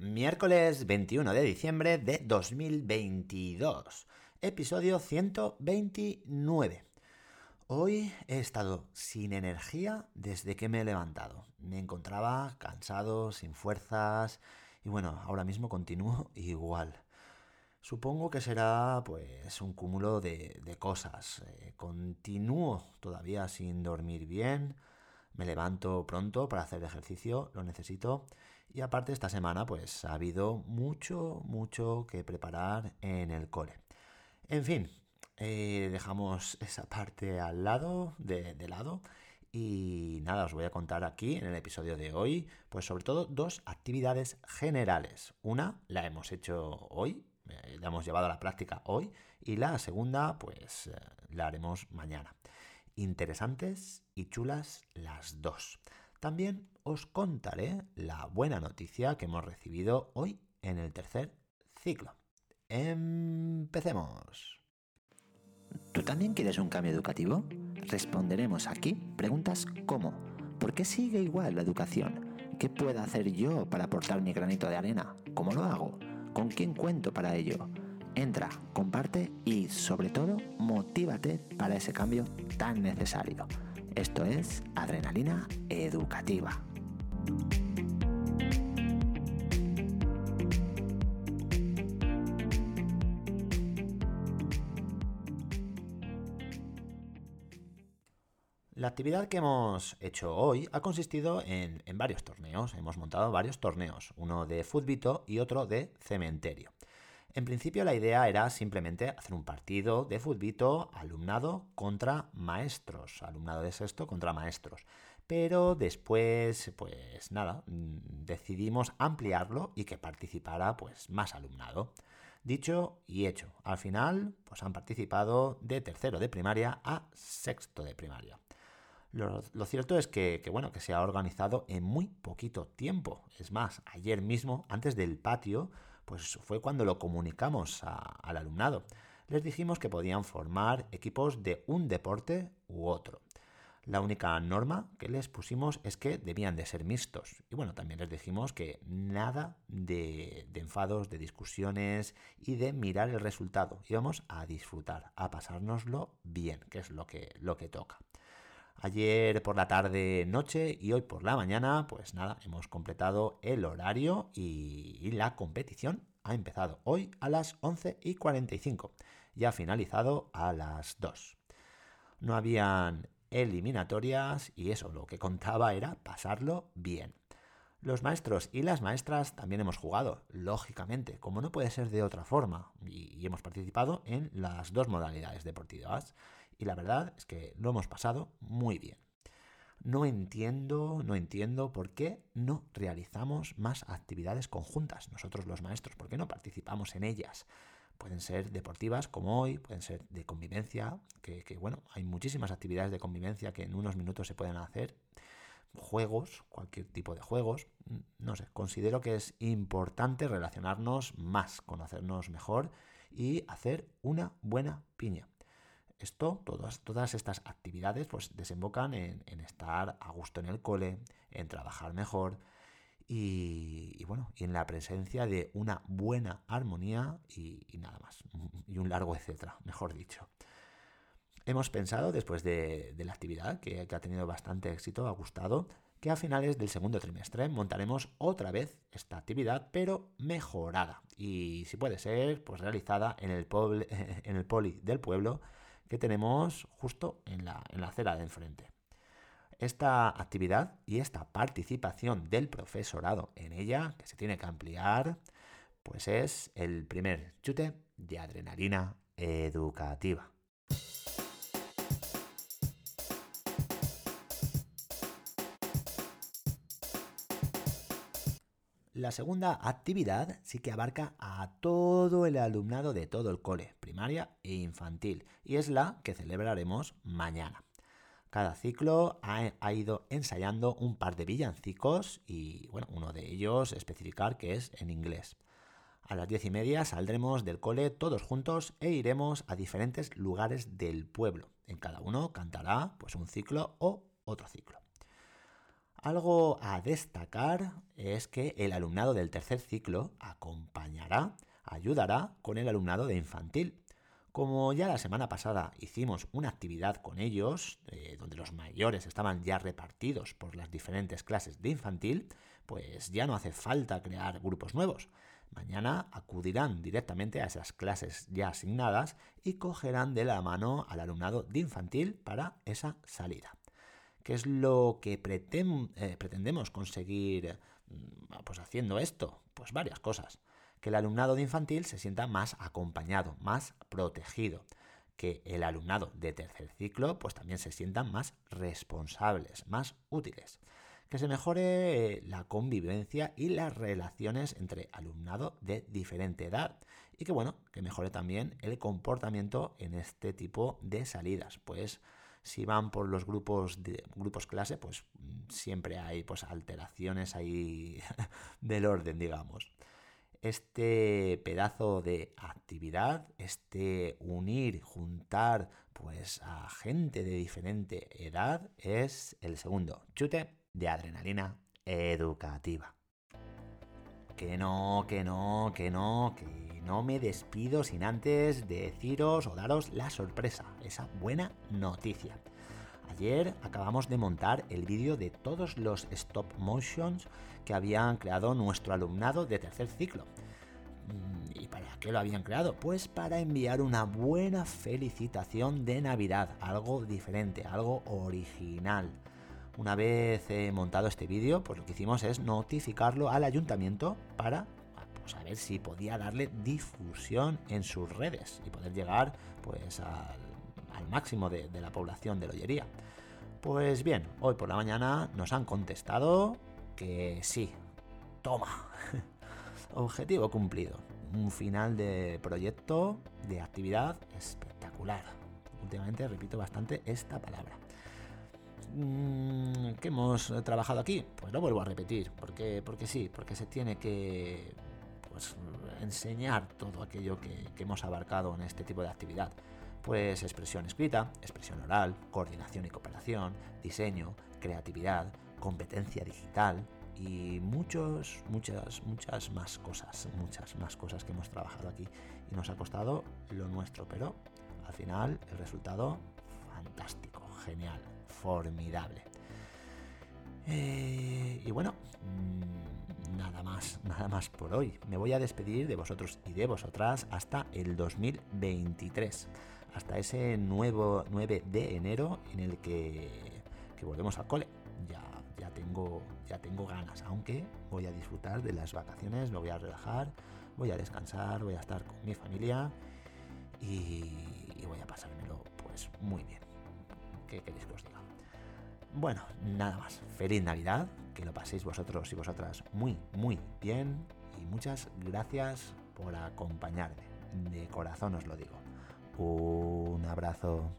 Miércoles 21 de diciembre de 2022. Episodio 129. Hoy he estado sin energía desde que me he levantado. Me encontraba cansado, sin fuerzas y bueno, ahora mismo continúo igual. Supongo que será pues un cúmulo de, cosas. Eh, continúo todavía sin dormir bien me levanto pronto para hacer ejercicio, lo necesito. Y aparte esta semana pues ha habido mucho, mucho que preparar en el cole. En fin, eh, dejamos esa parte al lado, de, lado. Y nada, os voy a contar aquí en el episodio de hoy, pues sobre todo dos actividades generales. Una la hemos hecho hoy, eh, la hemos llevado a la práctica hoy, y la segunda, pues eh, la haremos mañana interesantes y chulas las dos. También os contaré la buena noticia que hemos recibido hoy en el tercer ciclo. Empecemos. ¿Tú también quieres un cambio educativo? Responderemos aquí preguntas como ¿por qué sigue igual la educación? ¿Qué puedo hacer yo para aportar mi granito de arena? ¿Cómo lo hago? ¿Con quién cuento para ello? Entra, comparte y sobre todo motívate para ese cambio tan necesario. Esto es Adrenalina Educativa. La actividad que hemos hecho hoy ha consistido en, varios torneos. Hemos montado varios torneos, uno de fútbito y otro de cementerio. En principio la idea era simplemente hacer un partido de fútbito alumnado contra maestros, alumnado de sexto contra maestros. Pero después, pues nada, mm, decidimos ampliarlo y que participara pues más alumnado. Dicho y hecho, al final pues han participado de tercero de primaria a sexto de primaria. Lo, cierto es que, bueno, que se ha organizado en muy poquito tiempo. Es más, ayer mismo, antes del patio, pues fue cuando lo comunicamos al alumnado. Les dijimos que podían formar equipos de un deporte u otro. La única norma que les pusimos es que debían de ser mixtos. Y bueno, también les dijimos que nada de, enfados, de discusiones y de mirar el resultado. Íbamos a disfrutar, a pasárnoslo bien, que es lo que, lo que toca. Ayer por la tarde, noche y hoy por la mañana, pues nada, hemos completado el horario y, la competición ha empezado hoy a las 11 y 45 y ha finalizado a las 2. No habían eliminatorias y eso lo que contaba era pasarlo bien. Los maestros y las maestras también hemos jugado, lógicamente, como no puede ser de otra forma, y, hemos participado en las dos modalidades deportivas. Y la verdad es que lo hemos pasado muy bien. No entiendo, no entiendo por qué no realizamos más actividades conjuntas, nosotros los maestros, por qué no participamos en ellas. Pueden ser deportivas como hoy, pueden ser de convivencia, que, bueno, hay muchísimas actividades de convivencia que en unos minutos se pueden hacer juegos, cualquier tipo de juegos. No sé, considero que es importante relacionarnos más, conocernos mejor y hacer una buena piña. Esto, todas, todas estas actividades, pues desembocan en, estar a gusto en el cole, en trabajar mejor y, bueno, y en la presencia de una buena armonía y, nada más, y un largo etcétera, mejor dicho. Hemos pensado, después de, la actividad, que, ha tenido bastante éxito, ha gustado, que a finales del segundo trimestre montaremos otra vez esta actividad, pero mejorada. Y si puede ser, pues realizada en en el poli del pueblo que tenemos justo en la, en la acera de enfrente. Esta actividad y esta participación del profesorado en ella, que se tiene que ampliar, pues es el primer chute de adrenalina educativa. La segunda actividad sí que abarca a todo el alumnado de todo el cole, primaria e infantil, y es la que celebraremos mañana. Cada ciclo ha, ido ensayando un par de villancicos y, bueno, uno de ellos especificar que es en inglés. A las diez y media saldremos del cole todos juntos e iremos a diferentes lugares del pueblo. En cada uno cantará pues un ciclo o otro ciclo. Algo a destacar es que el alumnado del tercer ciclo acompañará, ayudará con el alumnado de infantil. Como ya la semana pasada hicimos una actividad con ellos, eh, donde los mayores estaban ya repartidos por las diferentes clases de infantil, pues ya no hace falta crear grupos nuevos. Mañana acudirán directamente a esas clases ya asignadas y cogerán de la mano al alumnado de infantil para esa salida. ¿Qué es lo que eh, pretendemos conseguir mm, pues haciendo esto? Pues varias cosas. Que el alumnado de infantil se sienta más acompañado, más protegido. Que el alumnado de tercer ciclo pues también se sientan más responsables, más útiles que se mejore la convivencia y las relaciones entre alumnado de diferente edad y que bueno, que mejore también el comportamiento en este tipo de salidas, pues si van por los grupos de grupos clase, pues siempre hay pues alteraciones ahí del orden, digamos. Este pedazo de actividad, este unir, juntar pues a gente de diferente edad es el segundo chute de adrenalina educativa. Que no, que no, que no, que no me despido sin antes deciros o daros la sorpresa, esa buena noticia. Ayer acabamos de montar el vídeo de todos los stop motions que habían creado nuestro alumnado de tercer ciclo. Mm, ¿Y para qué lo habían creado? Pues para enviar una buena felicitación de Navidad, algo diferente, algo original. Una vez montado este vídeo, pues lo que hicimos es notificarlo al ayuntamiento para pues, saber si podía darle difusión en sus redes y poder llegar pues al, máximo de, de la población de Lollería. Pues bien, hoy por la mañana nos han contestado que sí. Toma. Objetivo cumplido. Un final de proyecto, de actividad espectacular. Últimamente repito bastante esta palabra. Mm, ¿Qué hemos trabajado aquí? Pues lo vuelvo a repetir, porque, porque sí, porque se tiene que pues, enseñar todo aquello que, que hemos abarcado en este tipo de actividad. Pues expresión escrita, expresión oral, coordinación y cooperación, diseño, creatividad, competencia digital y muchos, muchas, muchas más cosas, muchas más cosas que hemos trabajado aquí y nos ha costado lo nuestro, pero al final el resultado fantástico, genial formidable. Eh, y bueno, mm, nada más, nada más por hoy. Me voy a despedir de vosotros y de vosotras hasta el 2023, hasta ese nuevo 9 de enero en el que, que volvemos al cole. Ya, ya, tengo, ya tengo ganas, aunque voy a disfrutar de las vacaciones, me voy a relajar, voy a descansar, voy a estar con mi familia y, y voy a pasármelo pues muy bien. ¿Qué queréis que os diga? Bueno, nada más. Feliz Navidad, que lo paséis vosotros y vosotras muy, muy bien y muchas gracias por acompañarme. De corazón os lo digo. Un abrazo.